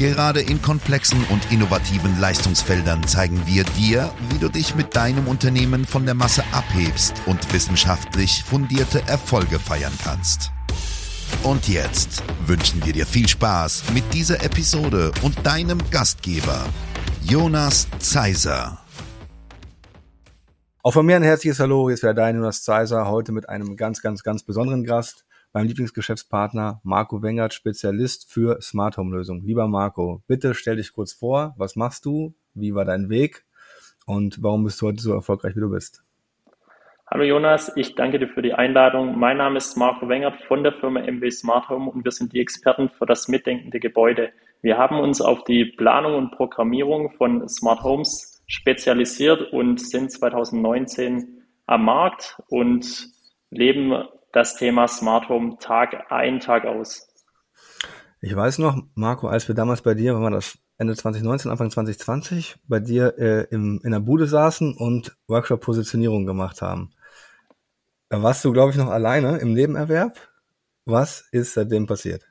Gerade in komplexen und innovativen Leistungsfeldern zeigen wir dir, wie du dich mit deinem Unternehmen von der Masse abhebst und wissenschaftlich fundierte Erfolge feiern kannst. Und jetzt wünschen wir dir viel Spaß mit dieser Episode und deinem Gastgeber, Jonas Zeiser. Auch von mir ein herzliches Hallo, hier ist wieder dein Jonas Zeiser, heute mit einem ganz, ganz, ganz besonderen Gast, meinem Lieblingsgeschäftspartner Marco Wengert, Spezialist für Smart Home Lösungen. Lieber Marco, bitte stell dich kurz vor, was machst du, wie war dein Weg und warum bist du heute so erfolgreich, wie du bist? Hallo Jonas, ich danke dir für die Einladung. Mein Name ist Marco Wengert von der Firma MW Smart Home und wir sind die Experten für das mitdenkende Gebäude. Wir haben uns auf die Planung und Programmierung von Smart Homes spezialisiert und sind 2019 am Markt und leben das Thema Smart Home Tag ein, Tag aus. Ich weiß noch, Marco, als wir damals bei dir, wenn wir das Ende 2019, Anfang 2020, bei dir äh, im, in der Bude saßen und Workshop-Positionierung gemacht haben. Da warst du, glaube ich, noch alleine im Nebenerwerb. Was ist seitdem passiert?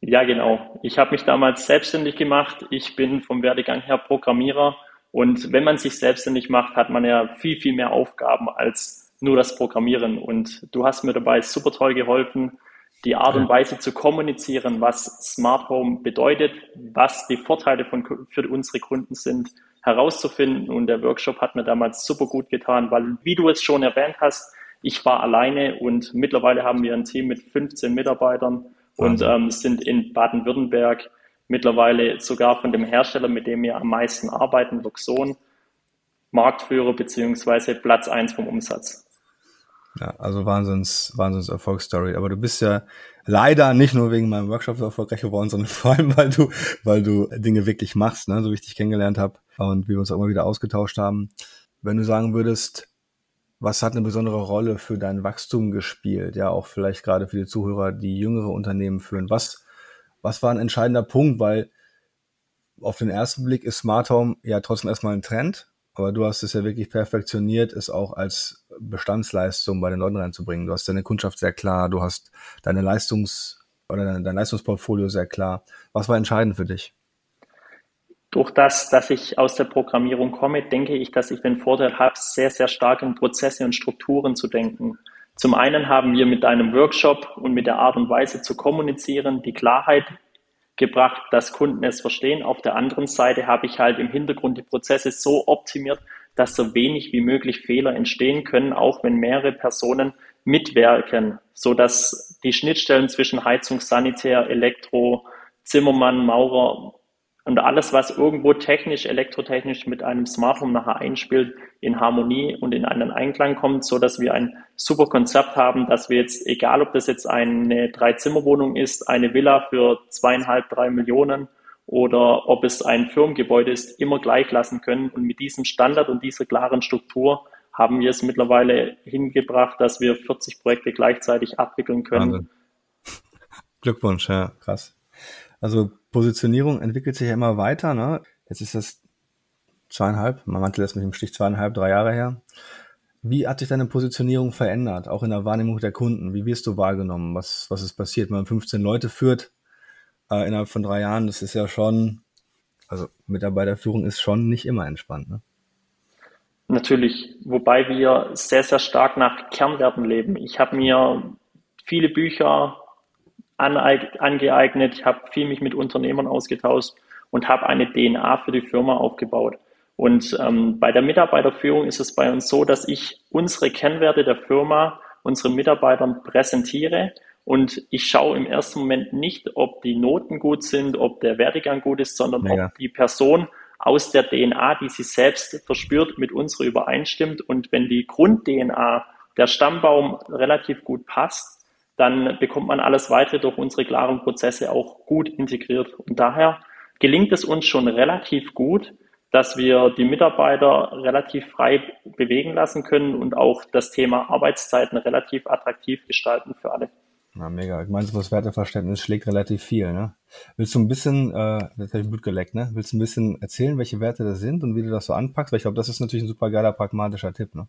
Ja, genau. Ich habe mich damals selbstständig gemacht. Ich bin vom Werdegang her Programmierer und wenn man sich selbstständig macht, hat man ja viel, viel mehr Aufgaben als nur das Programmieren. Und du hast mir dabei super toll geholfen, die Art und Weise zu kommunizieren, was Smart Home bedeutet, was die Vorteile von, für unsere Kunden sind, herauszufinden. Und der Workshop hat mir damals super gut getan, weil, wie du es schon erwähnt hast, ich war alleine und mittlerweile haben wir ein Team mit 15 Mitarbeitern und ähm, sind in Baden-Württemberg mittlerweile sogar von dem Hersteller, mit dem wir am meisten arbeiten, Luxon, Marktführer beziehungsweise Platz eins vom Umsatz. Ja, also Wahnsinns, Wahnsinns Erfolgsstory. Aber du bist ja leider nicht nur wegen meinem Workshop so erfolgreich geworden, sondern vor allem, weil du, weil du Dinge wirklich machst, ne? so wie ich dich kennengelernt habe und wie wir uns auch immer wieder ausgetauscht haben. Wenn du sagen würdest, was hat eine besondere Rolle für dein Wachstum gespielt? Ja, auch vielleicht gerade für die Zuhörer, die jüngere Unternehmen führen. Was was war ein entscheidender Punkt? Weil auf den ersten Blick ist Smart Home ja trotzdem erstmal ein Trend, aber du hast es ja wirklich perfektioniert, es auch als Bestandsleistung bei den Leuten reinzubringen. Du hast deine Kundschaft sehr klar, du hast deine Leistungs- oder dein, dein Leistungsportfolio sehr klar. Was war entscheidend für dich? Durch das, dass ich aus der Programmierung komme, denke ich, dass ich den Vorteil habe, sehr, sehr stark in Prozesse und Strukturen zu denken. Zum einen haben wir mit einem Workshop und mit der Art und Weise zu kommunizieren die Klarheit gebracht, dass Kunden es verstehen. Auf der anderen Seite habe ich halt im Hintergrund die Prozesse so optimiert, dass so wenig wie möglich Fehler entstehen können, auch wenn mehrere Personen mitwirken, so dass die Schnittstellen zwischen Heizung, Sanitär, Elektro, Zimmermann, Maurer und alles, was irgendwo technisch, elektrotechnisch mit einem Smart Home nachher einspielt, in Harmonie und in einen Einklang kommt, so dass wir ein super Konzept haben, dass wir jetzt, egal ob das jetzt eine Dreizimmerwohnung ist, eine Villa für zweieinhalb, drei Millionen oder ob es ein Firmengebäude ist, immer gleich lassen können. Und mit diesem Standard und dieser klaren Struktur haben wir es mittlerweile hingebracht, dass wir 40 Projekte gleichzeitig abwickeln können. Wahnsinn. Glückwunsch, ja, krass. Also Positionierung entwickelt sich ja immer weiter. Ne? Jetzt ist das zweieinhalb, man meinte lässt mich im Stich zweieinhalb, drei Jahre her. Wie hat sich deine Positionierung verändert, auch in der Wahrnehmung der Kunden? Wie wirst du wahrgenommen? Was, was ist passiert? Wenn man 15 Leute führt äh, innerhalb von drei Jahren, das ist ja schon, also Mitarbeiterführung ist schon nicht immer entspannt. Ne? Natürlich, wobei wir sehr, sehr stark nach Kernwerten leben. Ich habe mir viele Bücher angeeignet, ich habe viel mich mit Unternehmern ausgetauscht und habe eine DNA für die Firma aufgebaut. Und ähm, bei der Mitarbeiterführung ist es bei uns so, dass ich unsere Kennwerte der Firma unseren Mitarbeitern präsentiere und ich schaue im ersten Moment nicht, ob die Noten gut sind, ob der Werdegang gut ist, sondern Mega. ob die Person aus der DNA, die sie selbst verspürt, mit unserer übereinstimmt. Und wenn die Grund-DNA, der Stammbaum relativ gut passt, dann bekommt man alles weitere durch unsere klaren Prozesse auch gut integriert. Und daher gelingt es uns schon relativ gut, dass wir die Mitarbeiter relativ frei bewegen lassen können und auch das Thema Arbeitszeiten relativ attraktiv gestalten für alle. Na, mega. Ich meine, das Werteverständnis schlägt relativ viel, ne? Willst du ein bisschen, äh, das habe ich Blut geleckt, ne? Willst du ein bisschen erzählen, welche Werte das sind und wie du das so anpackst? Weil ich glaube, das ist natürlich ein super geiler, pragmatischer Tipp, ne?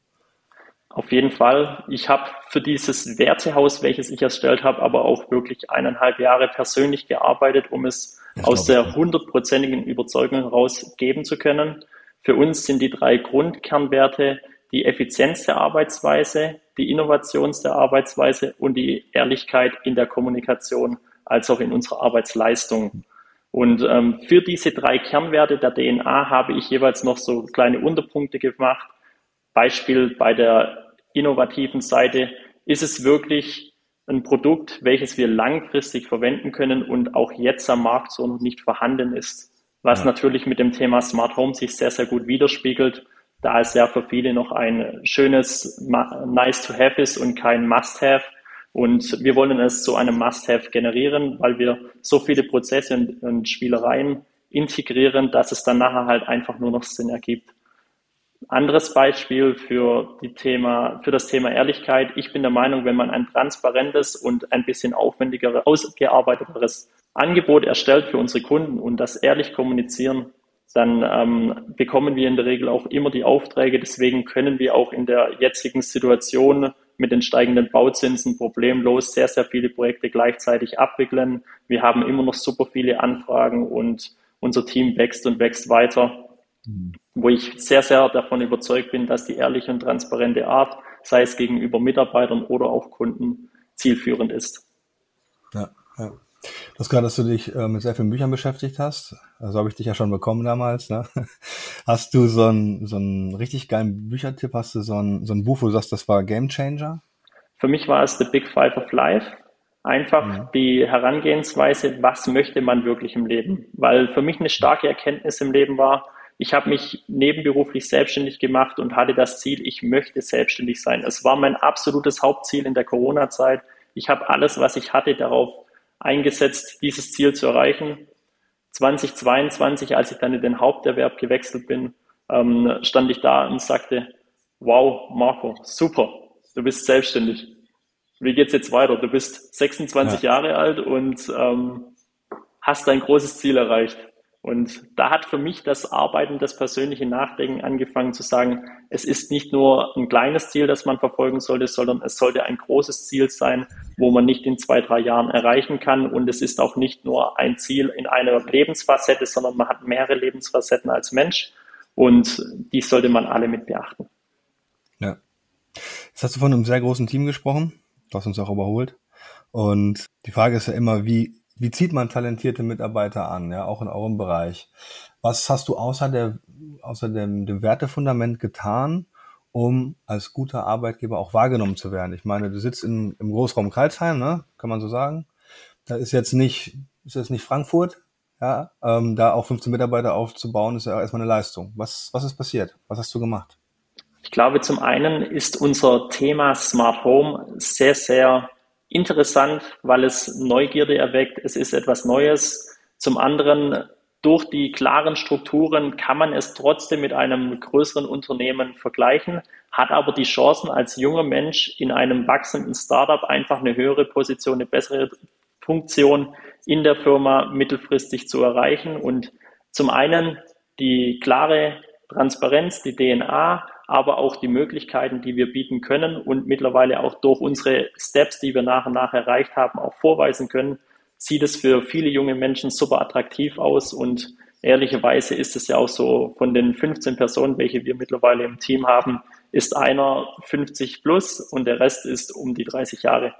Auf jeden Fall. Ich habe für dieses Wertehaus, welches ich erstellt habe, aber auch wirklich eineinhalb Jahre persönlich gearbeitet, um es ich aus der hundertprozentigen Überzeugung heraus geben zu können. Für uns sind die drei Grundkernwerte die Effizienz der Arbeitsweise, die Innovation der Arbeitsweise und die Ehrlichkeit in der Kommunikation als auch in unserer Arbeitsleistung. Und ähm, für diese drei Kernwerte der DNA habe ich jeweils noch so kleine Unterpunkte gemacht. Beispiel bei der innovativen Seite ist es wirklich ein Produkt, welches wir langfristig verwenden können und auch jetzt am Markt so noch nicht vorhanden ist. Was ja. natürlich mit dem Thema Smart Home sich sehr, sehr gut widerspiegelt, da es ja für viele noch ein schönes Nice to Have ist und kein Must Have. Und wir wollen es zu einem Must Have generieren, weil wir so viele Prozesse und, und Spielereien integrieren, dass es dann nachher halt einfach nur noch Sinn ergibt. Anderes Beispiel für, die Thema, für das Thema Ehrlichkeit. Ich bin der Meinung, wenn man ein transparentes und ein bisschen aufwendigeres, ausgearbeiteteres Angebot erstellt für unsere Kunden und das ehrlich kommunizieren, dann ähm, bekommen wir in der Regel auch immer die Aufträge. Deswegen können wir auch in der jetzigen Situation mit den steigenden Bauzinsen problemlos sehr, sehr viele Projekte gleichzeitig abwickeln. Wir haben immer noch super viele Anfragen und unser Team wächst und wächst weiter wo ich sehr, sehr davon überzeugt bin, dass die ehrliche und transparente Art, sei es gegenüber Mitarbeitern oder auch Kunden, zielführend ist. Ja, ja. Du hast gerade, dass du dich äh, mit sehr vielen Büchern beschäftigt hast. Also habe ich dich ja schon bekommen damals. Ne? Hast du so einen so einen richtig geilen Büchertipp? Hast du so ein, so ein Buch, wo du sagst, das war Game Changer? Für mich war es The Big Five of Life. Einfach ja. die Herangehensweise, was möchte man wirklich im Leben? Weil für mich eine starke Erkenntnis im Leben war, ich habe mich nebenberuflich selbstständig gemacht und hatte das Ziel, ich möchte selbstständig sein. Es war mein absolutes Hauptziel in der Corona-Zeit. Ich habe alles, was ich hatte, darauf eingesetzt, dieses Ziel zu erreichen. 2022, als ich dann in den Haupterwerb gewechselt bin, ähm, stand ich da und sagte, wow, Marco, super, du bist selbstständig. Wie geht's jetzt weiter? Du bist 26 ja. Jahre alt und ähm, hast dein großes Ziel erreicht. Und da hat für mich das Arbeiten, das persönliche Nachdenken angefangen zu sagen, es ist nicht nur ein kleines Ziel, das man verfolgen sollte, sondern es sollte ein großes Ziel sein, wo man nicht in zwei, drei Jahren erreichen kann. Und es ist auch nicht nur ein Ziel in einer Lebensfacette, sondern man hat mehrere Lebensfacetten als Mensch. Und die sollte man alle mit beachten. Ja. Jetzt hast du von einem sehr großen Team gesprochen. Du hast uns auch überholt. Und die Frage ist ja immer, wie wie zieht man talentierte Mitarbeiter an, ja, auch in eurem Bereich? Was hast du außer, der, außer dem, dem Wertefundament getan, um als guter Arbeitgeber auch wahrgenommen zu werden? Ich meine, du sitzt in, im Großraum Karlsheim, ne? kann man so sagen. Da ist jetzt nicht, ist jetzt nicht Frankfurt, ja, ähm, da auch 15 Mitarbeiter aufzubauen, ist ja erstmal eine Leistung. Was, was ist passiert? Was hast du gemacht? Ich glaube, zum einen ist unser Thema Smart Home sehr, sehr interessant, weil es Neugierde erweckt. Es ist etwas Neues. Zum anderen, durch die klaren Strukturen kann man es trotzdem mit einem größeren Unternehmen vergleichen, hat aber die Chancen als junger Mensch in einem wachsenden Startup einfach eine höhere Position, eine bessere Funktion in der Firma mittelfristig zu erreichen. Und zum einen die klare Transparenz, die DNA, aber auch die Möglichkeiten, die wir bieten können und mittlerweile auch durch unsere Steps, die wir nach und nach erreicht haben, auch vorweisen können, sieht es für viele junge Menschen super attraktiv aus und ehrlicherweise ist es ja auch so, von den 15 Personen, welche wir mittlerweile im Team haben, ist einer 50 plus und der Rest ist um die 30 Jahre.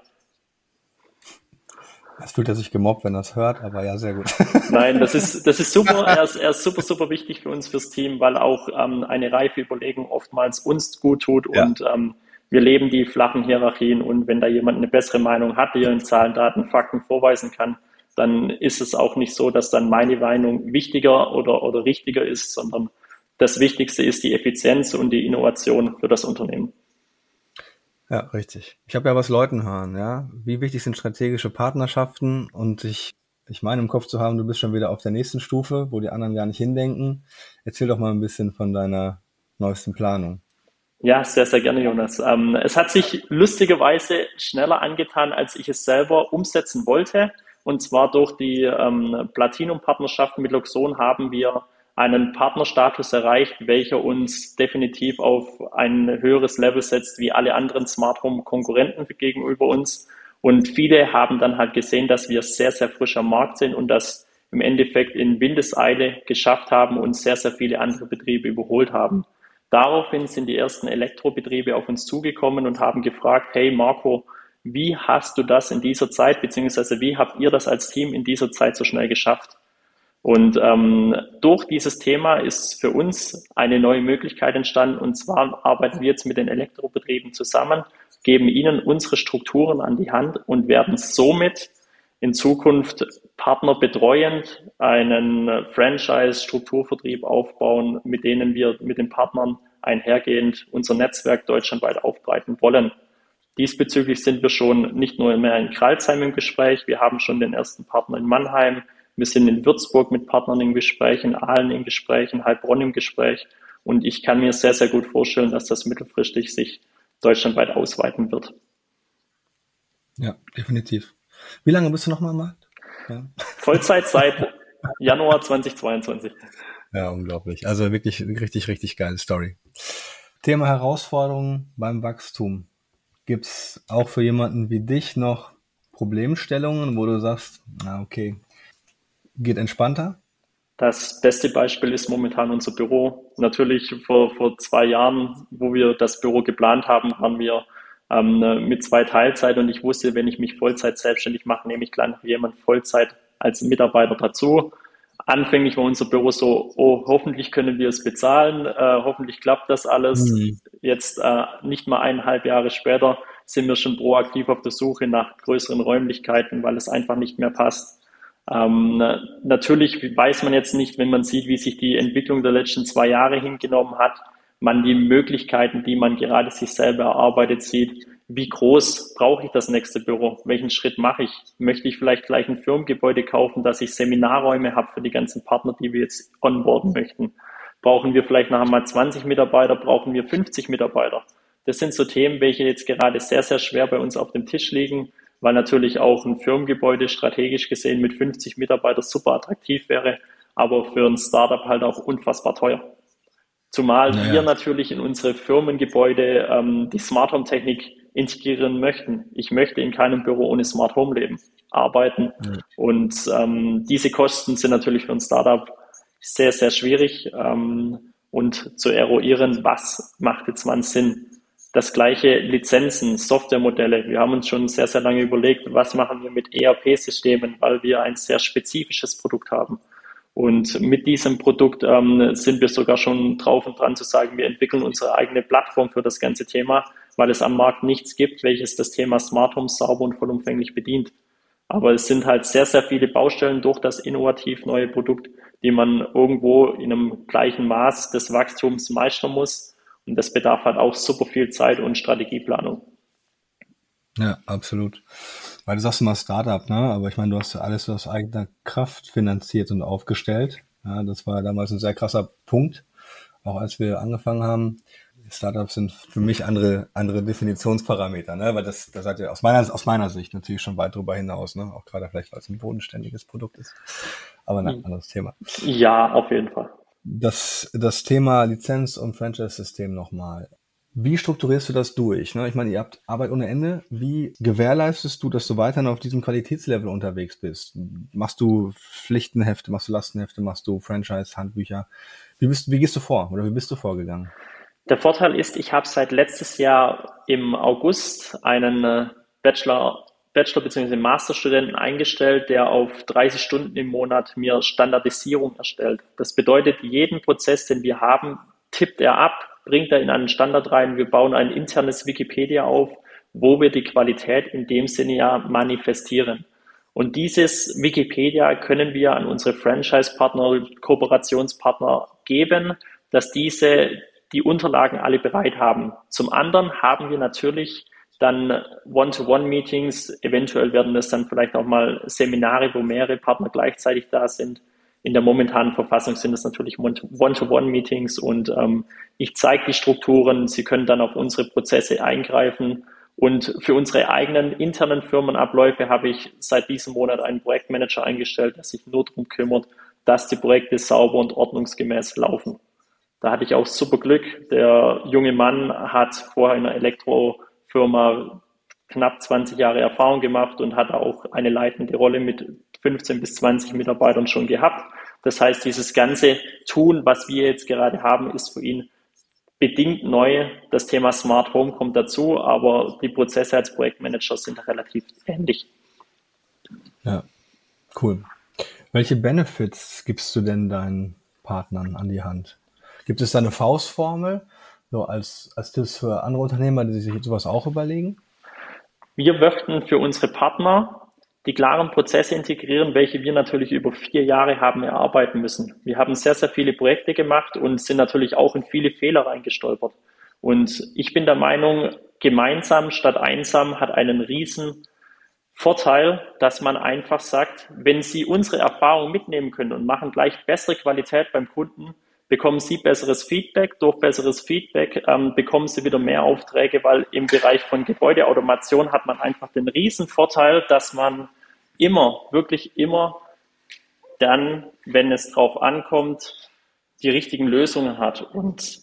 Es fühlt er sich gemobbt, wenn er es hört, aber ja, sehr gut. Nein, das ist, das ist super. Er ist, er ist super, super wichtig für uns, fürs Team, weil auch ähm, eine reife Überlegung oftmals uns gut tut ja. und ähm, wir leben die flachen Hierarchien und wenn da jemand eine bessere Meinung hat, die er in Zahlen, Daten, Fakten vorweisen kann, dann ist es auch nicht so, dass dann meine Meinung wichtiger oder, oder richtiger ist, sondern das Wichtigste ist die Effizienz und die Innovation für das Unternehmen. Ja, richtig. Ich habe ja was Leuten hören, ja. Wie wichtig sind strategische Partnerschaften und ich ich meine im Kopf zu haben, du bist schon wieder auf der nächsten Stufe, wo die anderen gar nicht hindenken. Erzähl doch mal ein bisschen von deiner neuesten Planung. Ja, sehr, sehr gerne, Jonas. Ähm, es hat sich lustigerweise schneller angetan, als ich es selber umsetzen wollte. Und zwar durch die ähm, Platinum-Partnerschaft mit Luxon haben wir einen Partnerstatus erreicht, welcher uns definitiv auf ein höheres Level setzt wie alle anderen Smart Home Konkurrenten gegenüber uns. Und viele haben dann halt gesehen, dass wir sehr, sehr frisch am Markt sind und das im Endeffekt in Windeseile geschafft haben und sehr, sehr viele andere Betriebe überholt haben. Daraufhin sind die ersten Elektrobetriebe auf uns zugekommen und haben gefragt, hey Marco, wie hast du das in dieser Zeit, beziehungsweise wie habt ihr das als Team in dieser Zeit so schnell geschafft? Und ähm, durch dieses Thema ist für uns eine neue Möglichkeit entstanden. Und zwar arbeiten wir jetzt mit den Elektrobetrieben zusammen, geben ihnen unsere Strukturen an die Hand und werden somit in Zukunft partnerbetreuend einen Franchise-Strukturvertrieb aufbauen, mit denen wir mit den Partnern einhergehend unser Netzwerk deutschlandweit aufbreiten wollen. Diesbezüglich sind wir schon nicht nur mehr in Kralsheim im Gespräch, wir haben schon den ersten Partner in Mannheim, wir sind in Würzburg mit Partnern im Gespräch, in Aalen im Gespräch, in Heilbronn im Gespräch. Und ich kann mir sehr, sehr gut vorstellen, dass das mittelfristig sich deutschlandweit ausweiten wird. Ja, definitiv. Wie lange bist du noch mal im Markt? Ja. Vollzeit seit Januar 2022. Ja, unglaublich. Also wirklich richtig, richtig geile Story. Thema Herausforderungen beim Wachstum. Gibt es auch für jemanden wie dich noch Problemstellungen, wo du sagst, na okay, geht entspannter? Das beste Beispiel ist momentan unser Büro. Natürlich vor, vor zwei Jahren, wo wir das Büro geplant haben, waren wir ähm, mit zwei Teilzeit und ich wusste, wenn ich mich Vollzeit selbstständig mache, nehme ich gleich jemand Vollzeit als Mitarbeiter dazu. Anfänglich war unser Büro so, oh, hoffentlich können wir es bezahlen, äh, hoffentlich klappt das alles. Mhm. Jetzt äh, nicht mal eineinhalb Jahre später sind wir schon proaktiv auf der Suche nach größeren Räumlichkeiten, weil es einfach nicht mehr passt. Ähm, natürlich weiß man jetzt nicht, wenn man sieht, wie sich die Entwicklung der letzten zwei Jahre hingenommen hat, man die Möglichkeiten, die man gerade sich selber erarbeitet, sieht. Wie groß brauche ich das nächste Büro? Welchen Schritt mache ich? Möchte ich vielleicht gleich ein Firmengebäude kaufen, dass ich Seminarräume habe für die ganzen Partner, die wir jetzt onboarden möchten? Brauchen wir vielleicht nachher mal 20 Mitarbeiter? Brauchen wir 50 Mitarbeiter? Das sind so Themen, welche jetzt gerade sehr, sehr schwer bei uns auf dem Tisch liegen weil natürlich auch ein Firmengebäude strategisch gesehen mit 50 Mitarbeitern super attraktiv wäre, aber für ein Startup halt auch unfassbar teuer. Zumal naja. wir natürlich in unsere Firmengebäude ähm, die Smart Home Technik integrieren möchten. Ich möchte in keinem Büro ohne Smart Home leben, arbeiten. Mhm. Und ähm, diese Kosten sind natürlich für ein Startup sehr, sehr schwierig ähm, und zu eruieren, was macht jetzt wann Sinn. Das gleiche Lizenzen, Softwaremodelle. Wir haben uns schon sehr, sehr lange überlegt, was machen wir mit ERP-Systemen, weil wir ein sehr spezifisches Produkt haben. Und mit diesem Produkt ähm, sind wir sogar schon drauf und dran zu sagen, wir entwickeln unsere eigene Plattform für das ganze Thema, weil es am Markt nichts gibt, welches das Thema Smart Home sauber und vollumfänglich bedient. Aber es sind halt sehr, sehr viele Baustellen durch das innovativ neue Produkt, die man irgendwo in einem gleichen Maß des Wachstums meistern muss und das bedarf halt auch super viel Zeit und Strategieplanung. Ja, absolut. Weil du sagst immer Startup, ne? Aber ich meine, du hast ja alles aus eigener Kraft finanziert und aufgestellt. Ja, das war damals ein sehr krasser Punkt. Auch als wir angefangen haben. Startups sind für mich andere, andere Definitionsparameter, ne? Weil das, das hat ja aus meiner, aus meiner Sicht natürlich schon weit darüber hinaus, ne? Auch gerade vielleicht, weil es ein bodenständiges Produkt ist. Aber ein hm. anderes Thema. Ja, auf jeden Fall. Das, das Thema Lizenz- und Franchise-System nochmal. Wie strukturierst du das durch? Ne? Ich meine, ihr habt Arbeit ohne Ende. Wie gewährleistest du, dass du weiterhin auf diesem Qualitätslevel unterwegs bist? Machst du Pflichtenhefte, machst du Lastenhefte, machst du Franchise-Handbücher? Wie, bist, wie gehst du vor oder wie bist du vorgegangen? Der Vorteil ist, ich habe seit letztes Jahr im August einen äh, Bachelor Bachelor- bzw. Masterstudenten eingestellt, der auf 30 Stunden im Monat mir Standardisierung erstellt. Das bedeutet, jeden Prozess, den wir haben, tippt er ab, bringt er in einen Standard rein. Wir bauen ein internes Wikipedia auf, wo wir die Qualität in dem Sinne ja manifestieren. Und dieses Wikipedia können wir an unsere Franchise-Partner, Kooperationspartner geben, dass diese die Unterlagen alle bereit haben. Zum anderen haben wir natürlich dann One-to-One-Meetings, eventuell werden es dann vielleicht auch mal Seminare, wo mehrere Partner gleichzeitig da sind. In der momentanen Verfassung sind es natürlich One-to-One-Meetings und ähm, ich zeige die Strukturen. Sie können dann auf unsere Prozesse eingreifen. Und für unsere eigenen internen Firmenabläufe habe ich seit diesem Monat einen Projektmanager eingestellt, der sich nur darum kümmert, dass die Projekte sauber und ordnungsgemäß laufen. Da hatte ich auch super Glück. Der junge Mann hat vorher in einer Elektrofirma knapp 20 Jahre Erfahrung gemacht und hat auch eine leitende Rolle mit 15 bis 20 Mitarbeitern schon gehabt. Das heißt, dieses ganze Tun, was wir jetzt gerade haben, ist für ihn bedingt neu. Das Thema Smart Home kommt dazu, aber die Prozesse als Projektmanager sind relativ ähnlich. Ja, cool. Welche Benefits gibst du denn deinen Partnern an die Hand? Gibt es da eine Faustformel, so als, als Tipps für andere Unternehmer, die sich sowas auch überlegen? Wir möchten für unsere Partner die klaren Prozesse integrieren, welche wir natürlich über vier Jahre haben erarbeiten müssen. Wir haben sehr, sehr viele Projekte gemacht und sind natürlich auch in viele Fehler reingestolpert. Und ich bin der Meinung, gemeinsam statt einsam hat einen riesen Vorteil, dass man einfach sagt, wenn Sie unsere Erfahrung mitnehmen können und machen gleich bessere Qualität beim Kunden, bekommen Sie besseres Feedback. Durch besseres Feedback ähm, bekommen Sie wieder mehr Aufträge, weil im Bereich von Gebäudeautomation hat man einfach den riesen Vorteil, dass man immer, wirklich immer dann, wenn es drauf ankommt, die richtigen Lösungen hat. Und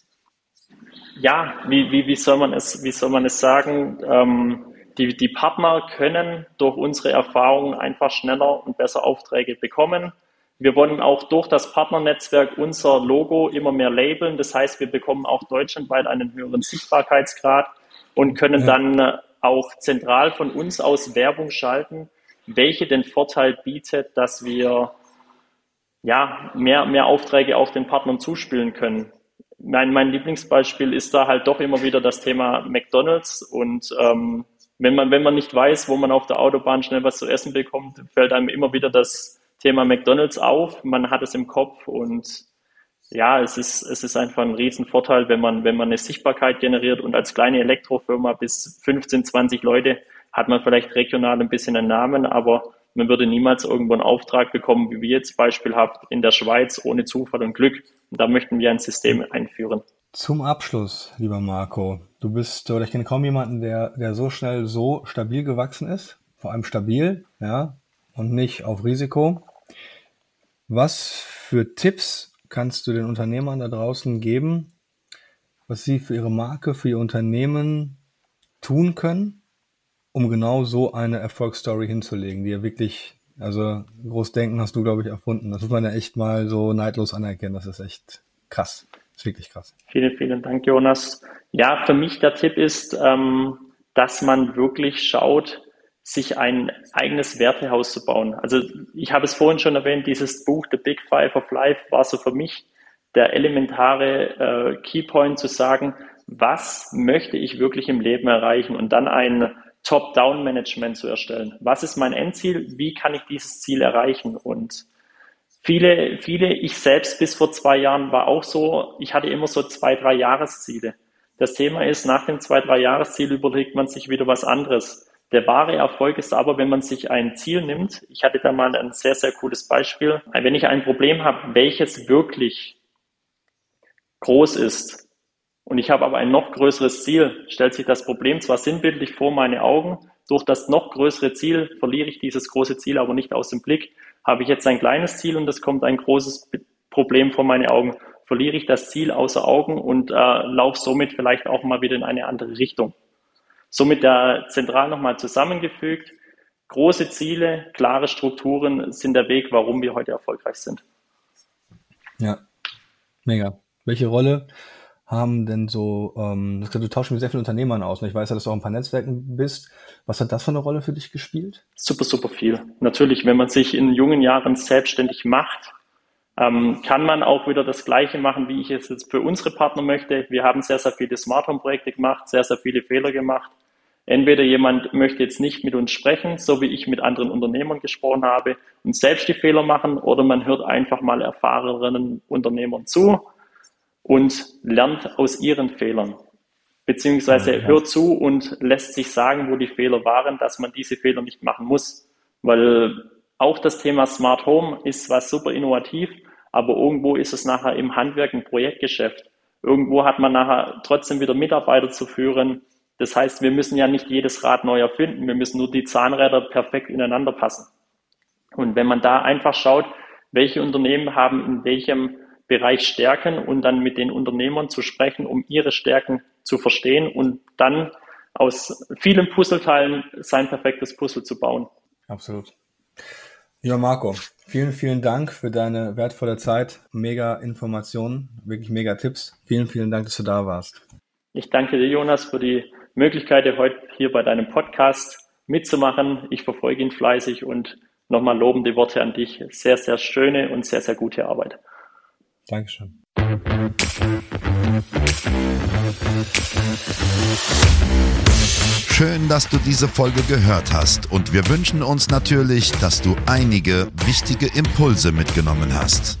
ja, wie, wie, wie, soll, man es, wie soll man es sagen? Ähm, die, die Partner können durch unsere Erfahrungen einfach schneller und besser Aufträge bekommen. Wir wollen auch durch das Partnernetzwerk unser Logo immer mehr labeln. Das heißt, wir bekommen auch deutschlandweit einen höheren Sichtbarkeitsgrad und können ja. dann auch zentral von uns aus Werbung schalten, welche den Vorteil bietet, dass wir ja, mehr, mehr Aufträge auch den Partnern zuspielen können. Mein, mein Lieblingsbeispiel ist da halt doch immer wieder das Thema McDonalds und ähm, wenn man, wenn man nicht weiß, wo man auf der Autobahn schnell was zu essen bekommt, fällt einem immer wieder das Thema McDonalds auf. Man hat es im Kopf und ja, es ist, es ist einfach ein Riesenvorteil, wenn man, wenn man eine Sichtbarkeit generiert und als kleine Elektrofirma bis 15, 20 Leute hat man vielleicht regional ein bisschen einen Namen, aber man würde niemals irgendwo einen Auftrag bekommen, wie wir jetzt beispielhaft in der Schweiz ohne Zufall und Glück. Und da möchten wir ein System einführen. Zum Abschluss, lieber Marco, du bist, oder ich kenne kaum jemanden, der, der so schnell so stabil gewachsen ist, vor allem stabil, ja, und nicht auf Risiko. Was für Tipps kannst du den Unternehmern da draußen geben, was sie für ihre Marke, für ihr Unternehmen tun können, um genau so eine Erfolgsstory hinzulegen, die ja wirklich, also Großdenken hast du, glaube ich, erfunden. Das muss man ja echt mal so neidlos anerkennen. Das ist echt krass. Das ist wirklich krass. Vielen, vielen Dank, Jonas. Ja, für mich der Tipp ist, ähm, dass man wirklich schaut, sich ein eigenes Wertehaus zu bauen. Also ich habe es vorhin schon erwähnt, dieses Buch The Big Five of Life war so für mich der elementare äh, Keypoint zu sagen, was möchte ich wirklich im Leben erreichen und dann ein Top-Down-Management zu erstellen. Was ist mein Endziel? Wie kann ich dieses Ziel erreichen? Und viele, viele, ich selbst bis vor zwei Jahren war auch so, ich hatte immer so zwei, drei Jahresziele. Das Thema ist, nach dem zwei, drei Jahresziel überlegt man sich wieder was anderes. Der wahre Erfolg ist aber, wenn man sich ein Ziel nimmt. Ich hatte da mal ein sehr, sehr cooles Beispiel. Wenn ich ein Problem habe, welches wirklich groß ist, und ich habe aber ein noch größeres Ziel, stellt sich das Problem zwar sinnbildlich vor meine Augen, durch das noch größere Ziel verliere ich dieses große Ziel aber nicht aus dem Blick. Habe ich jetzt ein kleines Ziel und es kommt ein großes Problem vor meine Augen, verliere ich das Ziel außer Augen und äh, laufe somit vielleicht auch mal wieder in eine andere Richtung. Somit da zentral nochmal zusammengefügt. Große Ziele, klare Strukturen sind der Weg, warum wir heute erfolgreich sind. Ja, mega. Welche Rolle haben denn so, ähm, du tauschst mit sehr vielen Unternehmern aus. Und ich weiß ja, dass du auch ein paar Netzwerken bist. Was hat das für eine Rolle für dich gespielt? Super, super viel. Natürlich, wenn man sich in jungen Jahren selbstständig macht, ähm, kann man auch wieder das Gleiche machen, wie ich es jetzt für unsere Partner möchte. Wir haben sehr, sehr viele Smart Home Projekte gemacht, sehr, sehr viele Fehler gemacht. Entweder jemand möchte jetzt nicht mit uns sprechen, so wie ich mit anderen Unternehmern gesprochen habe und selbst die Fehler machen, oder man hört einfach mal erfahrenen Unternehmern zu und lernt aus ihren Fehlern. beziehungsweise ja, hört zu und lässt sich sagen, wo die Fehler waren, dass man diese Fehler nicht machen muss. Weil auch das Thema Smart Home ist was super innovativ, aber irgendwo ist es nachher im Handwerk ein Projektgeschäft. Irgendwo hat man nachher trotzdem wieder Mitarbeiter zu führen. Das heißt, wir müssen ja nicht jedes Rad neu erfinden. Wir müssen nur die Zahnräder perfekt ineinander passen. Und wenn man da einfach schaut, welche Unternehmen haben in welchem Bereich Stärken und dann mit den Unternehmern zu sprechen, um ihre Stärken zu verstehen und dann aus vielen Puzzleteilen sein perfektes Puzzle zu bauen. Absolut. Ja, Marco, vielen, vielen Dank für deine wertvolle Zeit. Mega Informationen, wirklich mega Tipps. Vielen, vielen Dank, dass du da warst. Ich danke dir, Jonas, für die Möglichkeit, heute hier bei deinem Podcast mitzumachen. Ich verfolge ihn fleißig und nochmal lobende Worte an dich. Sehr, sehr schöne und sehr, sehr gute Arbeit. Dankeschön. Schön, dass du diese Folge gehört hast und wir wünschen uns natürlich, dass du einige wichtige Impulse mitgenommen hast.